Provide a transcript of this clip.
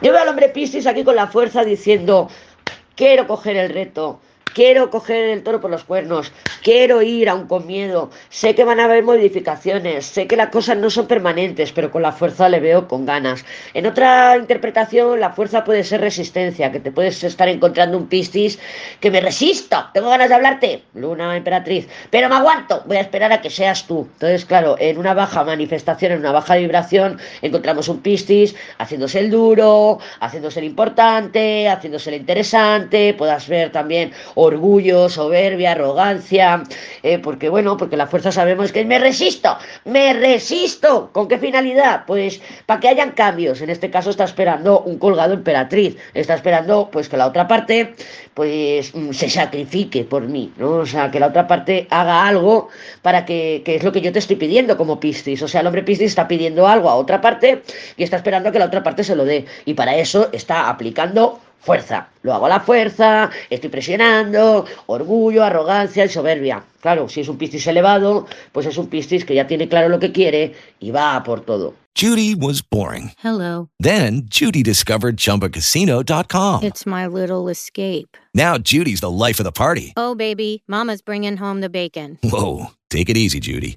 Yo veo al hombre Piscis aquí con la fuerza diciendo, quiero coger el reto, quiero coger el toro por los cuernos, quiero ir aún con miedo, sé que van a haber modificaciones, sé que las cosas no son permanentes, pero con la fuerza le veo con ganas. En otra interpretación, la fuerza puede ser resistencia, que te puedes estar encontrando un piscis que me resisto, tengo ganas de hablarte, luna emperatriz, pero me aguanto, voy a esperar a que seas tú. Entonces, claro, en una baja manifestación, en una baja vibración, encontramos un piscis haciéndose el duro, haciéndose el importante, haciéndose el interesante, puedas ver también orgullo, soberbia, arrogancia, eh, porque bueno, porque la fuerza sabemos que me resisto, me resisto. ¿Con qué finalidad? Pues para que hayan cambios. En este caso está esperando un colgado emperatriz, está esperando pues que la otra parte pues mm, se sacrifique por mí, ¿no? O sea, que la otra parte haga algo para que, que es lo que yo te estoy pidiendo como Piscis. O sea, el hombre Piscis está pidiendo algo a otra parte y está esperando que la otra parte se lo dé. Y para eso está aplicando fuerza. Lo hago a la fuerza, estoy presionando, orgullo, arrogancia y soberbia. Claro, si es un piscis elevado, pues es un piscis que ya tiene claro lo que quiere y va por todo. Judy was boring. Hello. Then Judy discovered ChumbaCasino.com. It's my little escape. Now Judy's the life of the party. Oh, baby, Mama's bringing home the bacon. Whoa, take it easy, Judy.